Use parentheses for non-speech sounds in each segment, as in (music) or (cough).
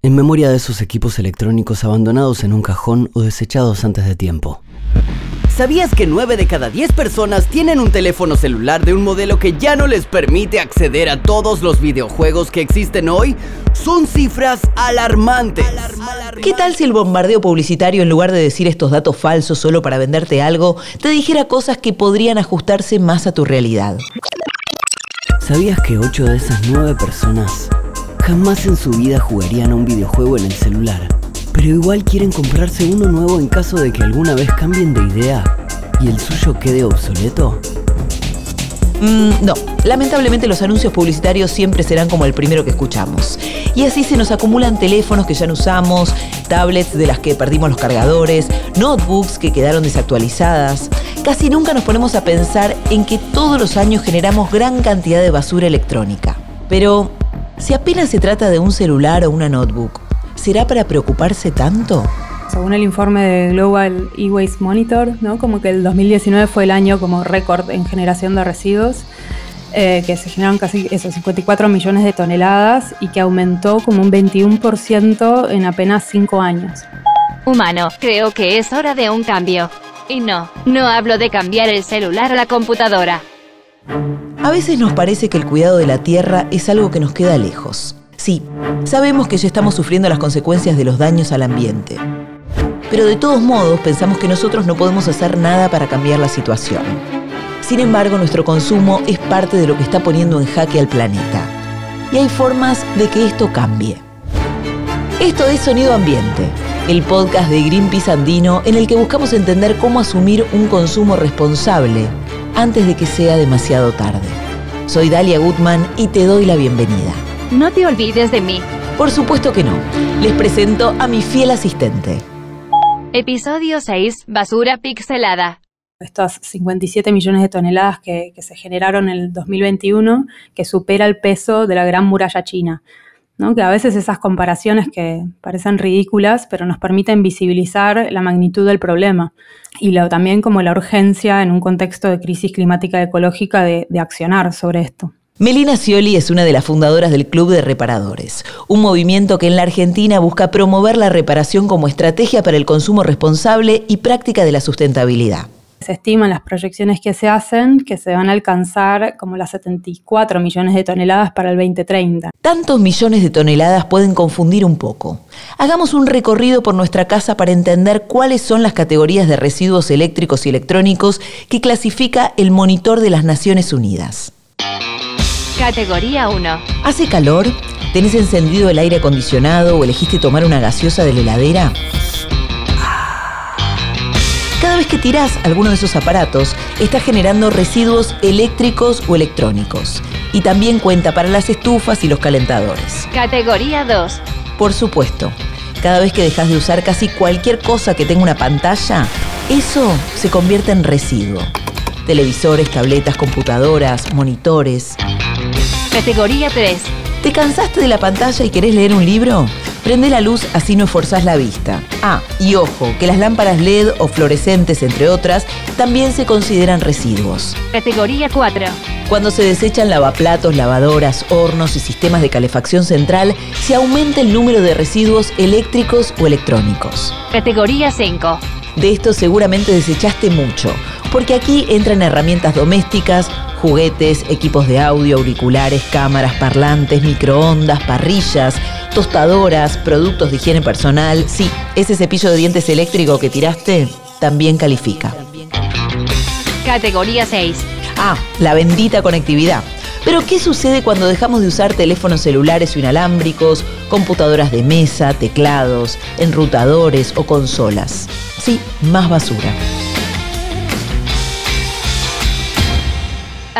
en memoria de esos equipos electrónicos abandonados en un cajón o desechados antes de tiempo. ¿Sabías que 9 de cada 10 personas tienen un teléfono celular de un modelo que ya no les permite acceder a todos los videojuegos que existen hoy? Son cifras alarmantes. ¿Qué tal si el bombardeo publicitario, en lugar de decir estos datos falsos solo para venderte algo, te dijera cosas que podrían ajustarse más a tu realidad? ¿Sabías que 8 de esas 9 personas jamás en su vida jugarían a un videojuego en el celular? pero igual quieren comprarse uno nuevo en caso de que alguna vez cambien de idea y el suyo quede obsoleto? Mm, no, lamentablemente los anuncios publicitarios siempre serán como el primero que escuchamos. Y así se nos acumulan teléfonos que ya no usamos, tablets de las que perdimos los cargadores, notebooks que quedaron desactualizadas. Casi nunca nos ponemos a pensar en que todos los años generamos gran cantidad de basura electrónica. Pero, si apenas se trata de un celular o una notebook, ¿será para preocuparse tanto? Según el informe de Global E-Waste Monitor, ¿no? como que el 2019 fue el año como récord en generación de residuos, eh, que se generaron casi esos 54 millones de toneladas y que aumentó como un 21% en apenas 5 años. Humano, creo que es hora de un cambio. Y no, no hablo de cambiar el celular a la computadora. A veces nos parece que el cuidado de la tierra es algo que nos queda lejos. Sí, sabemos que ya estamos sufriendo las consecuencias de los daños al ambiente. Pero de todos modos pensamos que nosotros no podemos hacer nada para cambiar la situación. Sin embargo, nuestro consumo es parte de lo que está poniendo en jaque al planeta. Y hay formas de que esto cambie. Esto es Sonido Ambiente, el podcast de Greenpeace Andino en el que buscamos entender cómo asumir un consumo responsable antes de que sea demasiado tarde. Soy Dalia Gutman y te doy la bienvenida. No te olvides de mí. Por supuesto que no. Les presento a mi fiel asistente. Episodio 6. Basura pixelada. Estas 57 millones de toneladas que, se generaron en el 2021, que supera el peso de la gran muralla china. Que a veces esas comparaciones que parecen ridículas, pero nos permiten visibilizar la magnitud del problema y también como la urgencia en un contexto de crisis climática ecológica de accionar sobre esto. Melina Scioli es una de las fundadoras del Club de Reparadores, un movimiento que en la Argentina busca promover la reparación como estrategia para el consumo responsable y práctica de la sustentabilidad. Se estiman las proyecciones que se hacen que se van a alcanzar como las 74 millones de toneladas para el 2030. Tantos millones de toneladas pueden confundir un poco. Hagamos un recorrido por nuestra casa para entender cuáles son las categorías de residuos eléctricos y electrónicos que clasifica el Monitor de las Naciones Unidas. Categoría 1. ¿Hace calor? ¿Tenés encendido el aire acondicionado o elegiste tomar una gaseosa de la heladera? Cada vez que tirás alguno de esos aparatos, estás generando residuos eléctricos o electrónicos. Y también cuenta para las estufas y los calentadores. Categoría 2. Por supuesto, cada vez que dejas de usar casi cualquier cosa que tenga una pantalla, eso se convierte en residuo. Televisores, tabletas, computadoras, monitores. Categoría 3. ¿Te cansaste de la pantalla y querés leer un libro? Prende la luz así no esforzás la vista. Ah, y ojo, que las lámparas LED o fluorescentes, entre otras, también se consideran residuos. Categoría 4. Cuando se desechan lavaplatos, lavadoras, hornos y sistemas de calefacción central, se aumenta el número de residuos eléctricos o electrónicos. Categoría 5. De esto seguramente desechaste mucho, porque aquí entran herramientas domésticas, juguetes, equipos de audio, auriculares, cámaras, parlantes, microondas, parrillas, tostadoras, productos de higiene personal. Sí, ese cepillo de dientes eléctrico que tiraste también califica. Categoría 6. Ah, la bendita conectividad. Pero ¿qué sucede cuando dejamos de usar teléfonos celulares o inalámbricos, computadoras de mesa, teclados, enrutadores o consolas? Sí, más basura.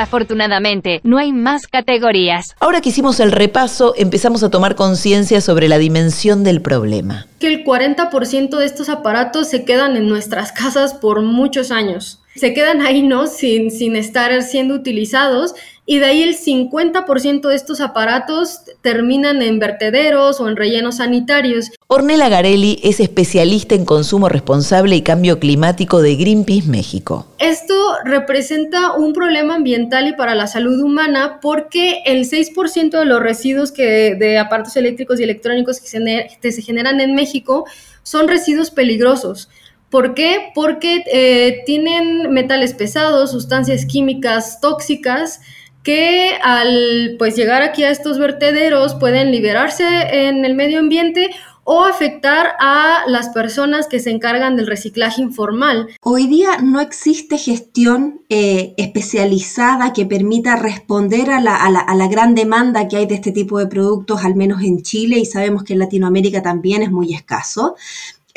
Afortunadamente, no hay más categorías. Ahora que hicimos el repaso, empezamos a tomar conciencia sobre la dimensión del problema. Que el 40% de estos aparatos se quedan en nuestras casas por muchos años. Se quedan ahí, ¿no? Sin, sin estar siendo utilizados y de ahí el 50% de estos aparatos terminan en vertederos o en rellenos sanitarios. Ornella Garelli es especialista en consumo responsable y cambio climático de Greenpeace México. Esto representa un problema ambiental y para la salud humana porque el 6% de los residuos que, de aparatos eléctricos y electrónicos que se, que se generan en México son residuos peligrosos. ¿Por qué? Porque eh, tienen metales pesados, sustancias químicas tóxicas que al pues llegar aquí a estos vertederos pueden liberarse en el medio ambiente o afectar a las personas que se encargan del reciclaje informal. Hoy día no existe gestión eh, especializada que permita responder a la, a la, gran demanda que hay de este tipo de productos, al menos en Chile, y sabemos que en Latinoamérica también es muy escaso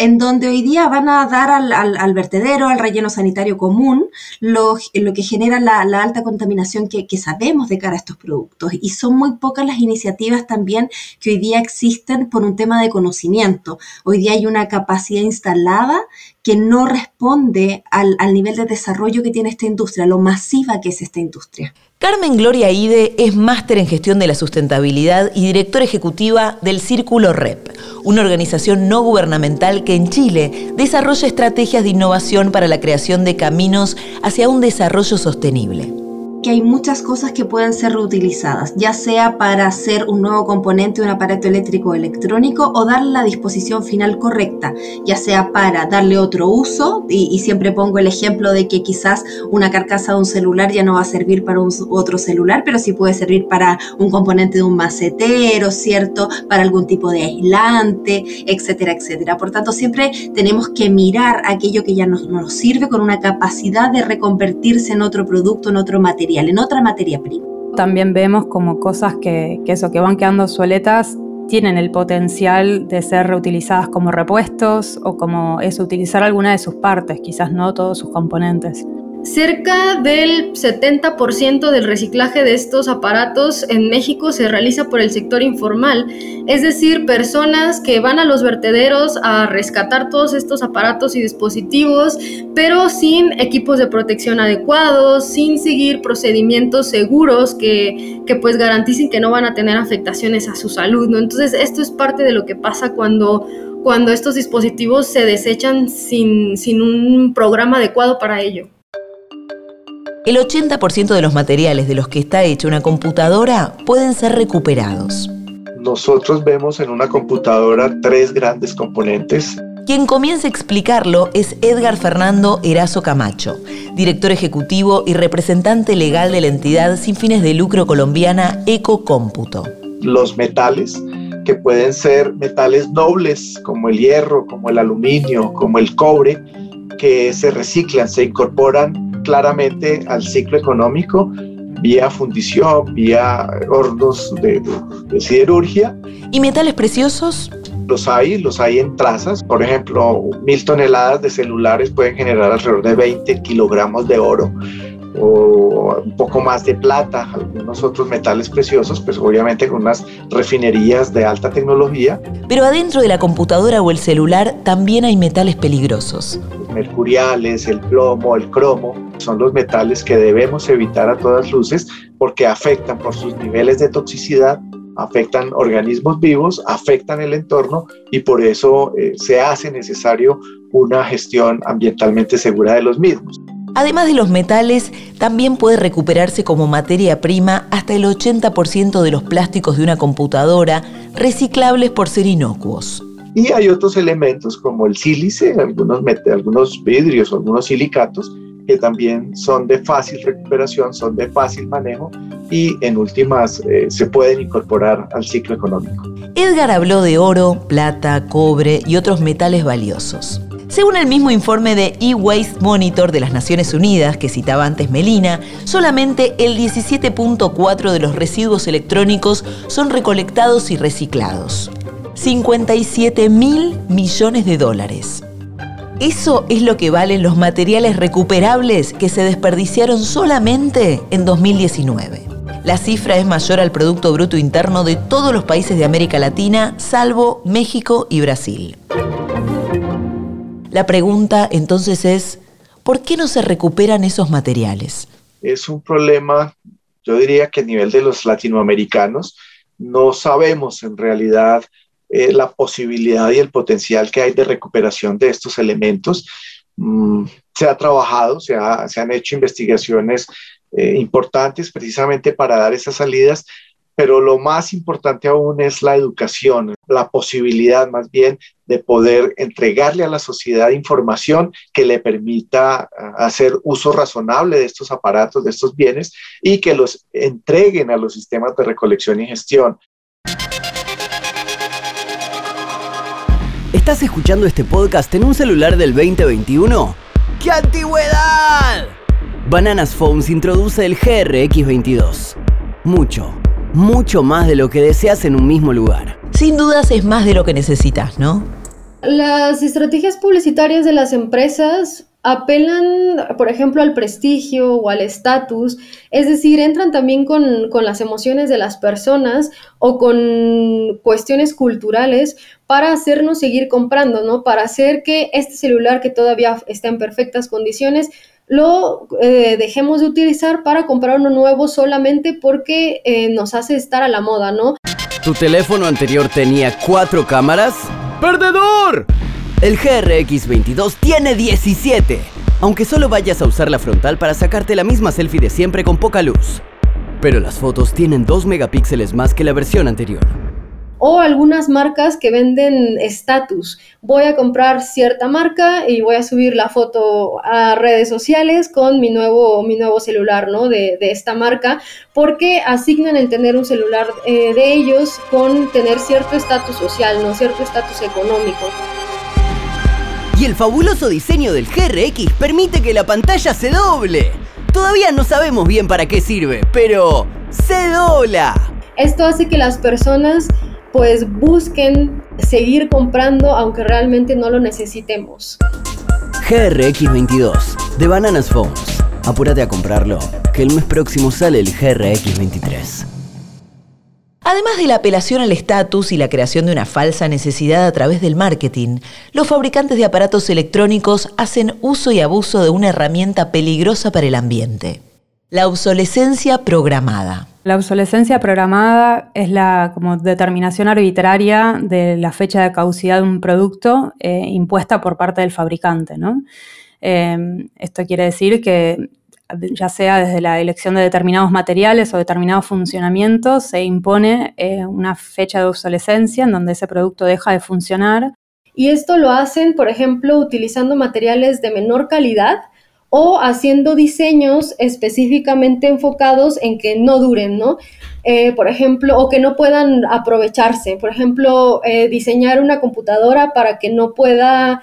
en donde hoy día van a dar al, vertedero, al relleno sanitario común, lo, que genera la, alta contaminación que, sabemos de cara a estos productos. Y son muy pocas las iniciativas también que hoy día existen por un tema de conocimiento. Hoy día hay una capacidad instalada que no responde al, nivel de desarrollo que tiene esta industria, lo masiva que es esta industria. Carmen Gloria Ide es máster en gestión de la sustentabilidad y directora ejecutiva del Círculo REP, una organización no gubernamental que en Chile desarrolla estrategias de innovación para la creación de caminos hacia un desarrollo sostenible que hay muchas cosas que pueden ser reutilizadas, ya sea para hacer un nuevo componente de un aparato eléctrico electrónico o darle la disposición final correcta, ya sea para darle otro uso, y, siempre pongo el ejemplo de que quizás una carcasa de un celular ya no va a servir para otro celular, pero sí puede servir para un componente de un macetero, ¿cierto? Para algún tipo de aislante, etcétera, etcétera. Por tanto, siempre tenemos que mirar aquello que ya no nos sirve con una capacidad de reconvertirse en otro producto, en otro material en otra materia prima. También vemos como cosas que, que eso, que van quedando soletas tienen el potencial de ser reutilizadas como repuestos o como es utilizar alguna de sus partes, quizás no todos sus componentes. Cerca del 70% del reciclaje de estos aparatos en México se realiza por el sector informal, es decir, personas que van a los vertederos a rescatar todos estos aparatos y dispositivos, pero sin equipos de protección adecuados, sin seguir procedimientos seguros que, que pues garanticen que no van a tener afectaciones a su salud, ¿no? Entonces, esto es parte de lo que pasa cuando cuando estos dispositivos se desechan sin, sin un programa adecuado para ello. El 80% de los materiales de los que está hecha una computadora pueden ser recuperados. Nosotros vemos en una computadora tres grandes componentes. Quien comienza a explicarlo es Edgar Fernando Erazo Camacho, director ejecutivo y representante legal de la entidad sin fines de lucro colombiana Ecocómputo. Los metales, que pueden ser metales nobles como el hierro, como el aluminio, como el cobre, que se reciclan, se incorporan claramente al ciclo económico vía fundición, vía hornos de, siderurgia. ¿Y metales preciosos? Los hay, los hay en trazas. Por ejemplo, mil toneladas de celulares pueden generar alrededor de 20 kilogramos de oro o un poco más de plata, algunos otros metales preciosos, pues obviamente con unas refinerías de alta tecnología. Pero adentro de la computadora o el celular también hay metales peligrosos. Mercuriales, el plomo, el cromo, son los metales que debemos evitar a todas luces porque afectan por sus niveles de toxicidad afectan organismos vivos, afectan el entorno y por eso eh, se hace necesario una gestión ambientalmente segura de los mismos. Además de los metales, también puede recuperarse como materia prima hasta el 80% de los plásticos de una computadora reciclables por ser inocuos. Y hay otros elementos como el sílice, algunos, algunos vidrios algunos silicatos que también son de fácil recuperación, son de fácil manejo y en últimas eh, se pueden incorporar al ciclo económico. Edgar habló de oro, plata, cobre y otros metales valiosos. Según el mismo informe de E-Waste Monitor de las Naciones Unidas que citaba antes Melina, solamente el 17.4 de los residuos electrónicos son recolectados y reciclados. 57 mil millones de dólares. Eso es lo que valen los materiales recuperables que se desperdiciaron solamente en 2019. La cifra es mayor al Producto Bruto Interno de todos los países de América Latina, salvo México y Brasil. La pregunta entonces es, ¿por qué no se recuperan esos materiales? Es un problema yo diría que a nivel de los latinoamericanos, no sabemos en realidad eh, la posibilidad y el potencial que hay de recuperación de estos elementos. Mm, se ha trabajado, se, han hecho investigaciones eh, importantes precisamente para dar esas salidas, pero lo más importante aún es la educación, la posibilidad más bien de poder entregarle a la sociedad información que le permita ah, hacer uso razonable de estos aparatos, de estos bienes y que los entreguen a los sistemas de recolección y gestión. ¿Estás escuchando este podcast en un celular del 2021? ¡Qué antigüedad! Bananas Phones introduce el GRX22. Mucho, mucho más de lo que deseas en un mismo lugar. Sin dudas es más de lo que necesitas, ¿no? Las estrategias publicitarias de las empresas apelan, por ejemplo, al prestigio o al estatus, es decir, entran también con, con, las emociones de las personas o con cuestiones culturales para hacernos seguir comprando, ¿no? Para hacer que este celular que todavía está en perfectas condiciones lo eh, dejemos de utilizar para comprar uno nuevo solamente porque eh, nos hace estar a la moda, ¿no? ¿Tu teléfono anterior tenía cuatro cámaras? ¡Perdedor! El GRX22 tiene 17, aunque solo vayas a usar la frontal para sacarte la misma selfie de siempre con poca luz. Pero las fotos tienen 2 megapíxeles más que la versión anterior o algunas marcas que venden estatus. Voy a comprar cierta marca y voy a subir la foto a redes sociales con mi nuevo, mi nuevo celular ¿no? de, esta marca, porque asignan el tener un celular eh, de ellos con tener cierto estatus social, ¿no? cierto estatus económico. Y el fabuloso diseño del GRX permite que la pantalla se doble. Todavía no sabemos bien para qué sirve, pero se dobla. Esto hace que las personas pues busquen seguir comprando aunque realmente no lo necesitemos. GRX22 de Bananas Phones. Apúrate a comprarlo, que el mes próximo sale el GRX23. Además de la apelación al estatus y la creación de una falsa necesidad a través del marketing, los fabricantes de aparatos electrónicos hacen uso y abuso de una herramienta peligrosa para el ambiente, la obsolescencia programada. La obsolescencia programada es la como determinación arbitraria de la fecha de caducidad de un producto eh, impuesta por parte del fabricante. Em, esto quiere decir que ya sea desde la elección de determinados materiales o determinados funcionamientos, se impone eh, una fecha de obsolescencia en donde ese producto deja de funcionar. Y esto lo hacen, por ejemplo, utilizando materiales de menor calidad o haciendo diseños específicamente enfocados en que no duren, ¿no? Eh, por ejemplo, o que no puedan aprovecharse. Por ejemplo, eh, diseñar una computadora para que no pueda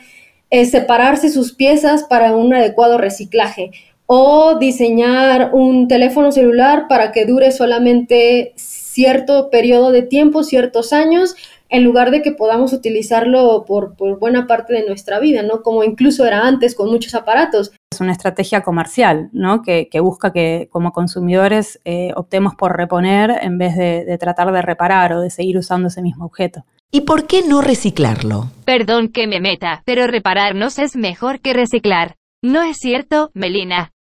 separarse sus piezas para un adecuado reciclaje. O diseñar un teléfono celular para que dure solamente cierto periodo de tiempo, ciertos años, en lugar de que podamos utilizarlo por, buena parte de nuestra vida, ¿no? Como incluso era antes con muchos aparatos. Es una estrategia comercial, ¿no? Que, busca que como consumidores eh, optemos por reponer en vez de, de tratar de reparar o de seguir usando ese mismo objeto. ¿Y por qué no reciclarlo? Perdón que me meta, pero repararnos es mejor que reciclar. ¿No es cierto, Melina?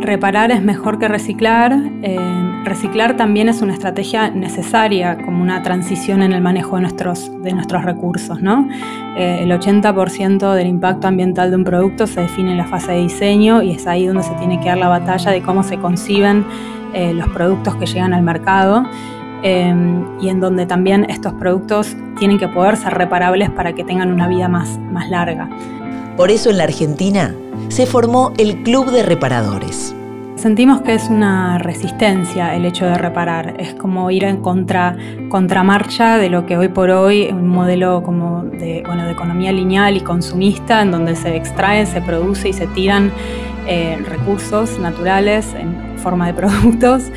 Reparar es mejor que reciclar. Eh, reciclar también es una estrategia necesaria como una transición en el manejo de nuestros, de nuestros recursos. ¿no? Eh, el 80% del impacto ambiental de un producto se define en la fase de diseño y es ahí donde se tiene que dar la batalla de cómo se conciben eh, los productos que llegan al mercado. y en donde también estos productos tienen que poder ser reparables para que tengan una vida más, más larga. Por eso en la Argentina se formó el Club de Reparadores. Sentimos que es una resistencia el hecho de reparar, es como ir en contra, contramarcha de lo que hoy por hoy es un modelo como de, bueno, de economía lineal y consumista, en donde se extrae, se produce y se tiran eh, recursos naturales en forma de (laughs) productos.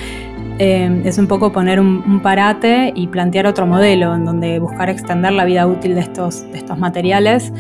Eh, es un poco poner un, parate y plantear otro modelo en donde buscar extender la vida útil de estos, de estos materiales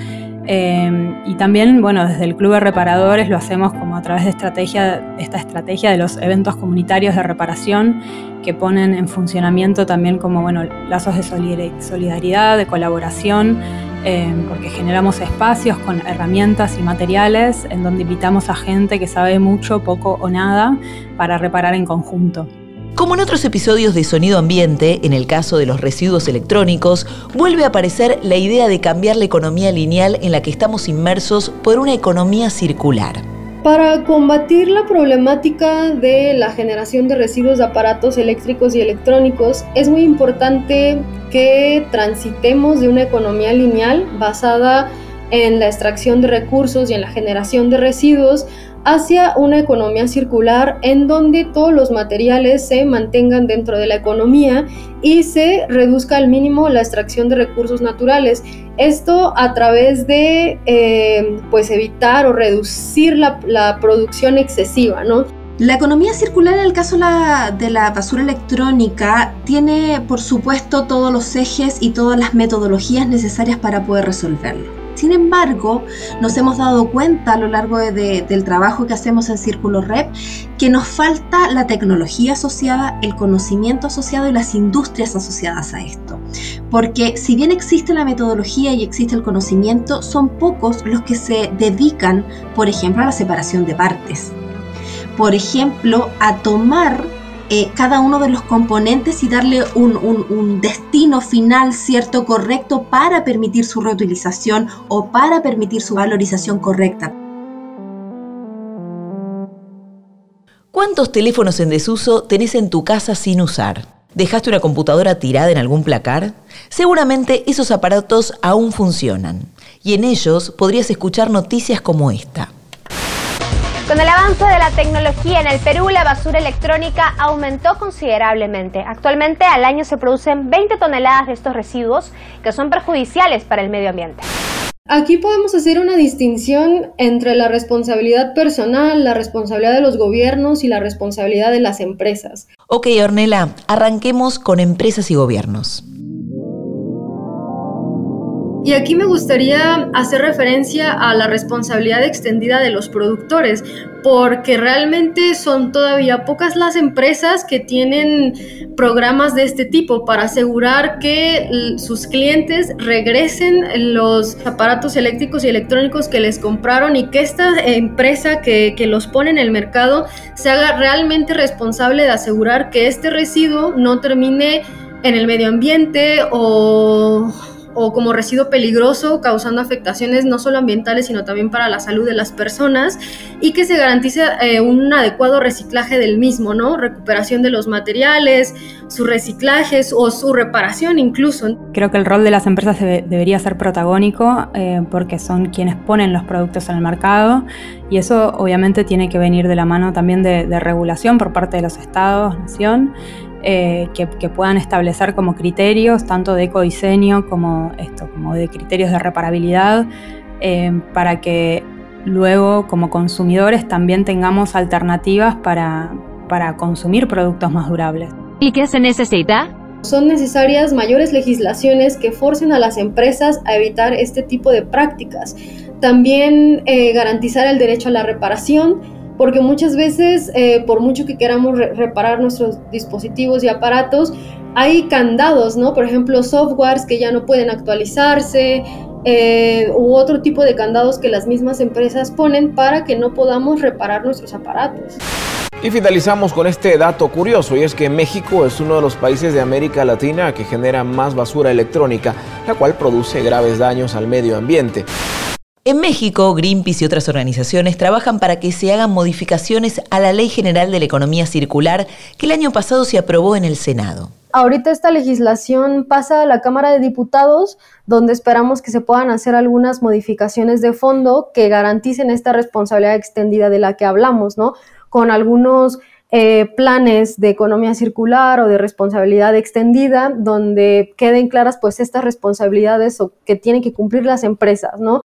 Eh, y también, bueno, desde el Club de Reparadores lo hacemos como a través de esta estrategia de los eventos comunitarios de reparación que ponen en funcionamiento también como, bueno, lazos de solidaridad, de colaboración, eh, porque generamos espacios con herramientas y materiales en donde invitamos a gente que sabe mucho, poco o nada para reparar en conjunto. Como en otros episodios de Sonido Ambiente, en el caso de los residuos electrónicos, vuelve a aparecer la idea de cambiar la economía lineal en la que estamos inmersos por una economía circular. Para combatir la problemática de la generación de residuos de aparatos eléctricos y electrónicos, es muy importante que transitemos de una economía lineal basada en la extracción de recursos y en la generación de residuos hacia una economía circular en donde todos los materiales se mantengan dentro de la economía y se reduzca al mínimo la extracción de recursos naturales. Esto a través de eh, pues evitar o reducir la, producción excesiva, ¿no? La economía circular en el caso de la basura electrónica tiene por supuesto todos los ejes y todas las metodologías necesarias para poder resolverlo. Sin embargo, nos hemos dado cuenta a lo largo del trabajo que hacemos en Círculo Rep que nos falta la tecnología asociada, el conocimiento asociado y las industrias asociadas a esto. Porque si bien existe la metodología y existe el conocimiento, son pocos los que se dedican, por ejemplo, a la separación de partes. Por ejemplo, a tomar eh, cada uno de los componentes y darle un, destino final cierto, correcto para permitir su reutilización o para permitir su valorización correcta. ¿Cuántos teléfonos en desuso tenés en tu casa sin usar? ¿Dejaste una computadora tirada en algún placar? Seguramente esos aparatos aún funcionan y en ellos podrías escuchar noticias como esta. Con el avance de la tecnología en el Perú, la basura electrónica aumentó considerablemente. Actualmente al año se producen 20 toneladas de estos residuos que son perjudiciales para el medio ambiente. Aquí podemos hacer una distinción entre la responsabilidad personal, la responsabilidad de los gobiernos y la responsabilidad de las empresas. Ok, Ornella, arranquemos con empresas y gobiernos. Y aquí me gustaría hacer referencia a la responsabilidad extendida de los productores, porque realmente son todavía pocas las empresas que tienen programas de este tipo para asegurar que sus clientes regresen los aparatos eléctricos y electrónicos que les compraron y que esta empresa que, que los pone en el mercado se haga realmente responsable de asegurar que este residuo no termine en el medio ambiente o o como residuo peligroso, causando afectaciones no solo ambientales, sino también para la salud de las personas, y que se garantice eh, un adecuado reciclaje del mismo, ¿no? Recuperación de los materiales, su reciclaje o su reparación incluso. Creo que el rol de las empresas debería ser protagónico eh, porque son quienes ponen los productos en el mercado y eso obviamente tiene que venir de la mano también de, de regulación por parte de los estados, nación eh, que, puedan establecer como criterios, tanto de ecodiseño como, esto, como de criterios de reparabilidad, eh, para que luego como consumidores también tengamos alternativas para, para consumir productos más durables. ¿Y qué se necesita? Son necesarias mayores legislaciones que forcen a las empresas a evitar este tipo de prácticas. También eh, garantizar el derecho a la reparación, porque muchas veces, eh, por mucho que queramos reparar nuestros dispositivos y aparatos, hay candados, ¿no? Por ejemplo, softwares que ya no pueden actualizarse, eh, u otro tipo de candados que las mismas empresas ponen para que no podamos reparar nuestros aparatos. Y finalizamos con este dato curioso, y es que México es uno de los países de América Latina que genera más basura electrónica, la cual produce graves daños al medio ambiente. En México, Greenpeace y otras organizaciones trabajan para que se hagan modificaciones a la Ley General de la Economía Circular que el año pasado se aprobó en el Senado. Ahorita esta legislación pasa a la Cámara de Diputados, donde esperamos que se puedan hacer algunas modificaciones de fondo que garanticen esta responsabilidad extendida de la que hablamos, ¿no? Con algunos eh, planes de economía circular o de responsabilidad extendida, donde queden claras pues estas responsabilidades que tienen que cumplir las empresas, ¿no?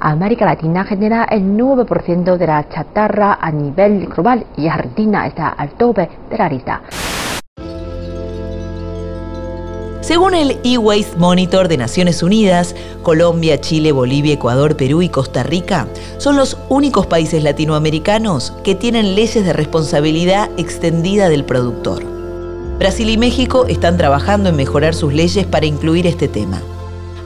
América Latina genera el 9% de la chatarra a nivel global y Argentina está al tope de la lista. Según el E-Waste Monitor de Naciones Unidas, Colombia, Chile, Bolivia, Ecuador, Perú y Costa Rica son los únicos países latinoamericanos que tienen leyes de responsabilidad extendida del productor. Brasil y México están trabajando en mejorar sus leyes para incluir este tema.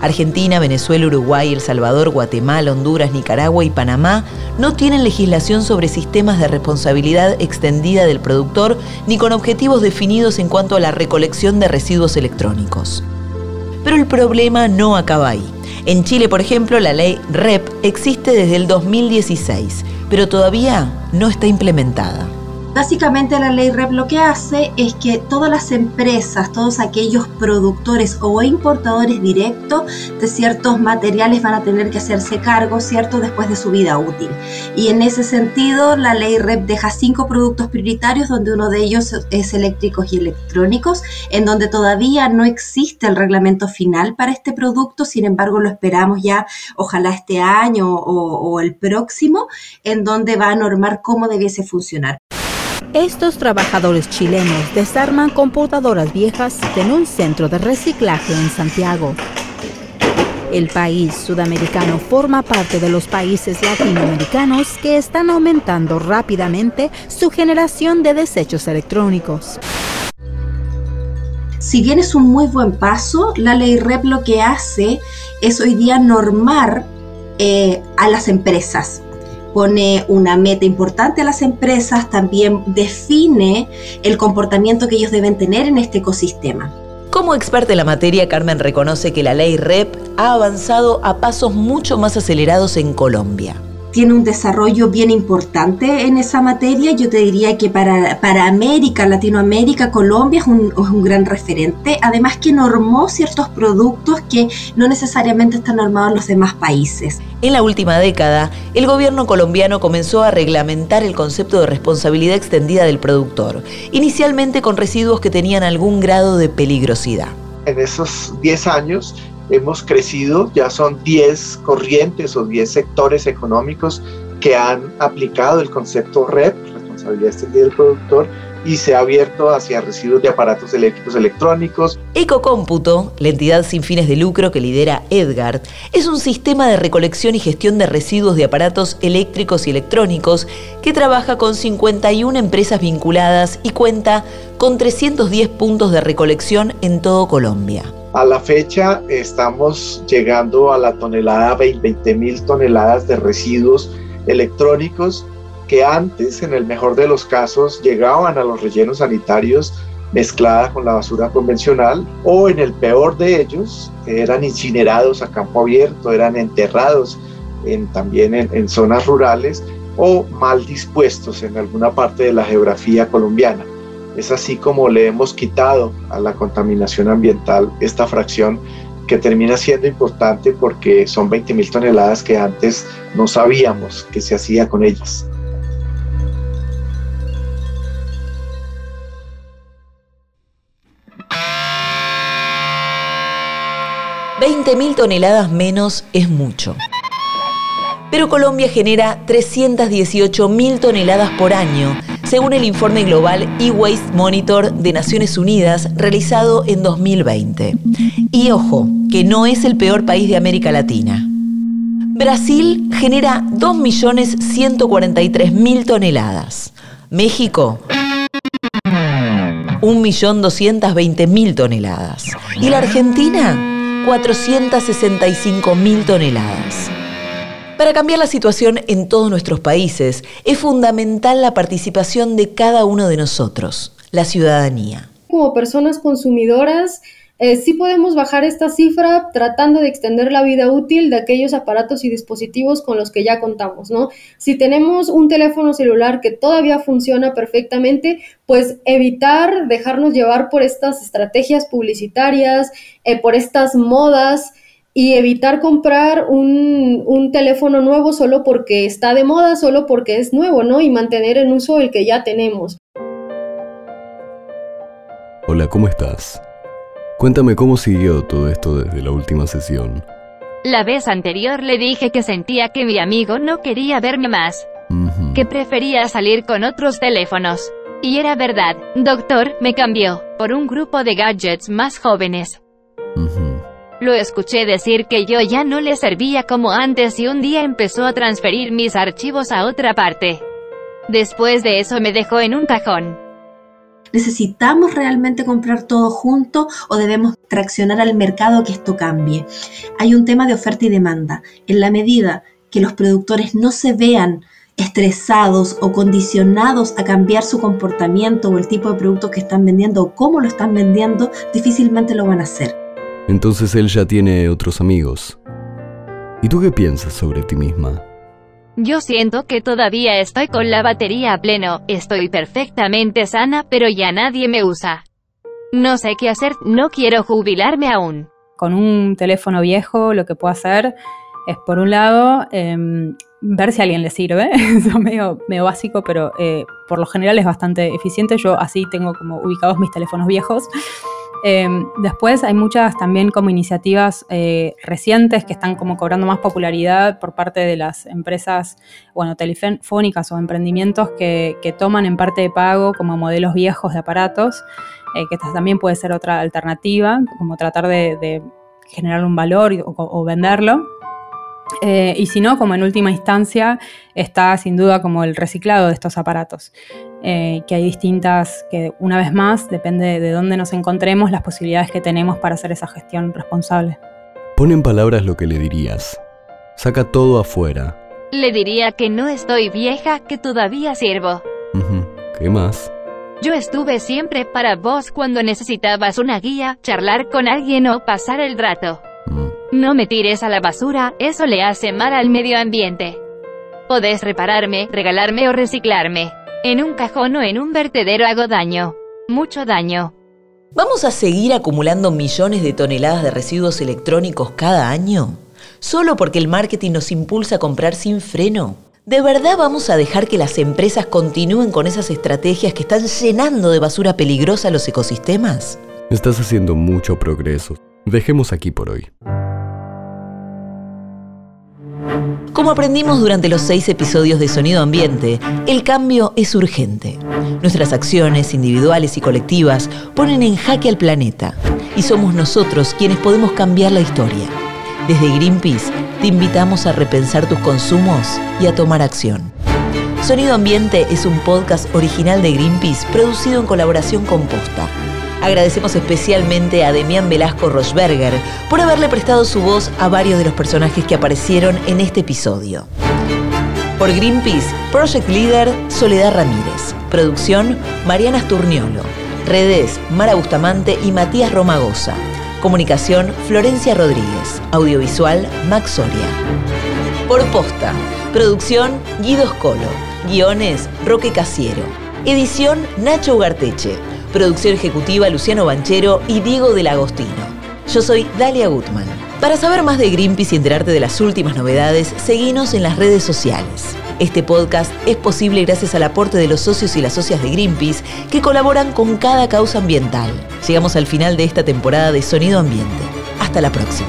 Argentina, Venezuela, Uruguay, El Salvador, Guatemala, Honduras, Nicaragua y Panamá no tienen legislación sobre sistemas de responsabilidad extendida del productor ni con objetivos definidos en cuanto a la recolección de residuos electrónicos. Pero el problema no acaba ahí. En Chile, por ejemplo, la ley REP existe desde el 2016, pero todavía no está implementada. Básicamente la ley REP lo que hace es que todas las empresas, todos aquellos productores o importadores directos de ciertos materiales van a tener que hacerse cargo, ¿cierto?, después de su vida útil. Y en ese sentido, la ley REP deja cinco productos prioritarios, donde uno de ellos es eléctricos y electrónicos, en donde todavía no existe el reglamento final para este producto, sin embargo lo esperamos ya, ojalá este año o, o el próximo, en donde va a normar cómo debiese funcionar. Estos trabajadores chilenos desarman computadoras viejas en un centro de reciclaje en Santiago. El país sudamericano forma parte de los países latinoamericanos que están aumentando rápidamente su generación de desechos electrónicos. Si bien es un muy buen paso, la ley REP lo que hace es hoy día normar eh, a las empresas pone una meta importante a las empresas, también define el comportamiento que ellos deben tener en este ecosistema. Como experta en la materia, Carmen reconoce que la ley REP ha avanzado a pasos mucho más acelerados en Colombia tiene un desarrollo bien importante en esa materia. Yo te diría que para, para América, Latinoamérica, Colombia es un, es un, gran referente. Además que normó ciertos productos que no necesariamente están normados en los demás países. En la última década, el gobierno colombiano comenzó a reglamentar el concepto de responsabilidad extendida del productor, inicialmente con residuos que tenían algún grado de peligrosidad. En esos 10 años hemos crecido, ya son 10 corrientes o 10 sectores económicos que han aplicado el concepto REP, responsabilidad extendida del productor, y se ha abierto hacia residuos de aparatos eléctricos electrónicos. Ecocómputo, la entidad sin fines de lucro que lidera Edgard, es un sistema de recolección y gestión de residuos de aparatos eléctricos y electrónicos que trabaja con 51 empresas vinculadas y cuenta con 310 puntos de recolección en todo Colombia. A la fecha estamos llegando a la tonelada, 20 mil toneladas de residuos electrónicos que antes, en el mejor de los casos, llegaban a los rellenos sanitarios mezclada con la basura convencional o en el peor de ellos eran incinerados a campo abierto, eran enterrados en, también en, en zonas rurales o mal dispuestos en alguna parte de la geografía colombiana. Es así como le hemos quitado a la contaminación ambiental esta fracción que termina siendo importante porque son 20 mil toneladas que antes no sabíamos que se hacía con ellas. Mil toneladas menos es mucho. Pero Colombia genera 318 mil toneladas por año según el informe global E-Waste Monitor de Naciones Unidas realizado en 2020. Y ojo, que no es el peor país de América Latina. Brasil genera 2.143.000 toneladas. México, 1.220.000 toneladas. Y la Argentina, 465.000 toneladas. Para cambiar la situación en todos nuestros países es fundamental la participación de cada uno de nosotros, la ciudadanía. Como personas consumidoras, eh, sí podemos bajar esta cifra tratando de extender la vida útil de aquellos aparatos y dispositivos con los que ya contamos, ¿no? Si tenemos un teléfono celular que todavía funciona perfectamente, pues evitar dejarnos llevar por estas estrategias publicitarias, eh, por estas modas y evitar comprar un, un, teléfono nuevo solo porque está de moda, solo porque es nuevo, ¿no? Y mantener en uso el que ya tenemos. Hola, ¿cómo estás? Cuéntame cómo siguió todo esto desde la última sesión. La vez anterior le dije que sentía que mi amigo no quería verme más, uh -huh. que prefería salir con otros teléfonos. Y era verdad, doctor, me cambió, por un grupo de gadgets más jóvenes. Lo escuché decir que yo ya no le servía como antes y un día empezó a transferir mis archivos a otra parte. Después de eso me dejó en un cajón. ¿Necesitamos realmente comprar todo junto o debemos traccionar al mercado que esto cambie? Hay un tema de oferta y demanda. En la medida que los productores no se vean estresados o condicionados a cambiar su comportamiento o el tipo de producto que están vendiendo o cómo lo están vendiendo, difícilmente lo van a hacer. Entonces él ya tiene otros amigos. ¿Y tú qué piensas sobre ti misma? Yo siento que todavía estoy con la batería a pleno, estoy perfectamente sana, pero ya nadie me usa. No sé qué hacer, no quiero jubilarme aún. Con un teléfono viejo lo que puedo hacer es, por un lado, em, ver si a alguien le sirve. (laughs) Es medio, medio básico, pero eh, por lo general es bastante eficiente. Yo así tengo como ubicados mis teléfonos viejos. Em, después hay muchas también como iniciativas eh, recientes que están como cobrando más popularidad por parte de las empresas, bueno, telefónicas o emprendimientos que, toman en parte de pago como modelos viejos de aparatos, eh, que también puede ser otra alternativa, como tratar de, generar un valor o venderlo. Eh, y si no, como en última instancia, está sin duda como el reciclado de estos aparatos, eh, que hay distintas, que una vez más, depende de dónde nos encontremos, las posibilidades que tenemos para hacer esa gestión responsable. Pon en palabras lo que le dirías. Saca todo afuera. Le diría que no estoy vieja, que todavía sirvo. ¿Qué más? Yo estuve siempre para vos cuando necesitabas una guía, charlar con alguien o pasar el rato. No me tires a la basura, eso le hace mal al medio ambiente. Podés repararme, regalarme o reciclarme. En un cajón o en un vertedero hago daño. Mucho daño. ¿Vamos a seguir acumulando millones de toneladas de residuos electrónicos cada año? ¿Solo porque el marketing nos impulsa a comprar sin freno? ¿De verdad vamos a dejar que las empresas continúen con esas estrategias que están llenando de basura peligrosa los ecosistemas? Estás haciendo mucho progreso. Dejemos aquí por hoy. Como aprendimos durante los seis episodios de Sonido Ambiente, el cambio es urgente. Nuestras acciones individuales y colectivas ponen en jaque al planeta y somos nosotros quienes podemos cambiar la historia. Desde Greenpeace te invitamos a repensar tus consumos y a tomar acción. Sonido Ambiente es un podcast original de Greenpeace producido en colaboración con Posta Agradecemos especialmente a Demián Velasco Rochberger por haberle prestado su voz a varios de los personajes que aparecieron en este episodio. Por Greenpeace, Project Leader Soledad Ramírez. Producción Mariana Sturniolo. Redes Mara Bustamante y Matías Romagosa. Comunicación Florencia Rodríguez. Audiovisual Max Soria. Por Posta. Producción Guido Scolo. Guiones Roque Casiero. Edición Nacho Ugarteche. Producción ejecutiva Luciano Banchero y Diego del Agostino. Yo soy Dalia Gutman. Para saber más de Greenpeace y enterarte de las últimas novedades, seguinos en las redes sociales. Este podcast es posible gracias al aporte de los socios y las socias de Greenpeace que colaboran con cada causa ambiental. Llegamos al final de esta temporada de Sonido Ambiente. Hasta la próxima.